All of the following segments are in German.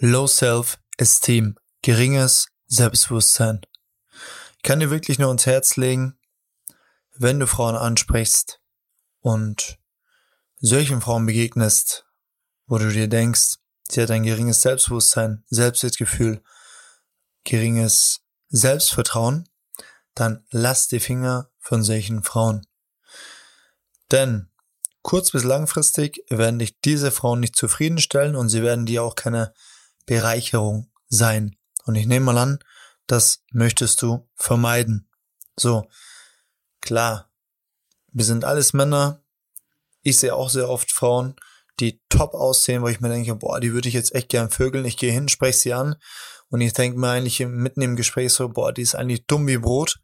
Low Self-Esteem, geringes Selbstbewusstsein. Ich kann dir wirklich nur ans Herz legen, wenn du Frauen ansprichst und solchen Frauen begegnest, wo du dir denkst, sie hat ein geringes Selbstbewusstsein, Selbstwertgefühl, geringes Selbstvertrauen, dann lass die Finger von solchen Frauen. Denn kurz- bis langfristig werden dich diese Frauen nicht zufriedenstellen und sie werden dir auch keine Bereicherung sein. Und ich nehme mal an, das möchtest du vermeiden. So, klar, wir sind alles Männer. Ich sehe auch sehr oft Frauen, die top aussehen, wo ich mir denke, boah, die würde ich jetzt echt gern vögeln. Ich gehe hin, spreche sie an und ich denke mir eigentlich mitten im Gespräch so, boah, die ist eigentlich dumm wie Brot.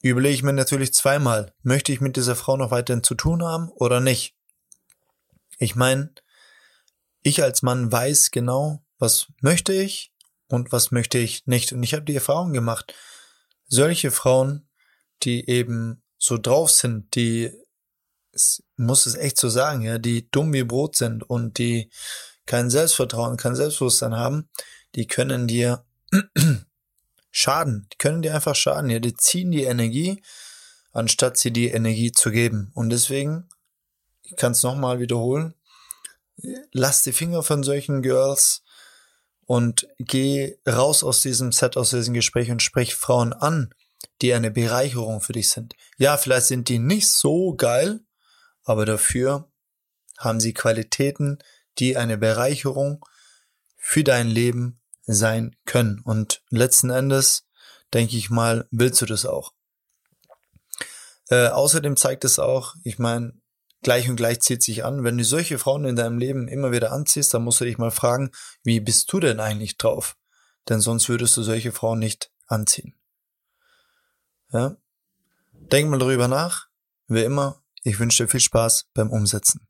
Überlege ich mir natürlich zweimal, möchte ich mit dieser Frau noch weiterhin zu tun haben oder nicht? Ich meine, ich als Mann weiß genau, was möchte ich und was möchte ich nicht. Und ich habe die Erfahrung gemacht, solche Frauen, die eben so drauf sind, die, muss es echt so sagen, ja, die dumm wie Brot sind und die kein Selbstvertrauen, kein Selbstbewusstsein haben, die können dir schaden. Die können dir einfach schaden. Ja, die ziehen die Energie, anstatt sie die Energie zu geben. Und deswegen, ich kann es nochmal wiederholen, lass die Finger von solchen Girls, und geh raus aus diesem Set, aus diesem Gespräch und sprich Frauen an, die eine Bereicherung für dich sind. Ja, vielleicht sind die nicht so geil, aber dafür haben sie Qualitäten, die eine Bereicherung für dein Leben sein können. Und letzten Endes, denke ich mal, willst du das auch. Äh, außerdem zeigt es auch, ich meine, gleich und gleich zieht sich an. Wenn du solche Frauen in deinem Leben immer wieder anziehst, dann musst du dich mal fragen, wie bist du denn eigentlich drauf? Denn sonst würdest du solche Frauen nicht anziehen. Ja? Denk mal darüber nach. Wie immer, ich wünsche dir viel Spaß beim Umsetzen.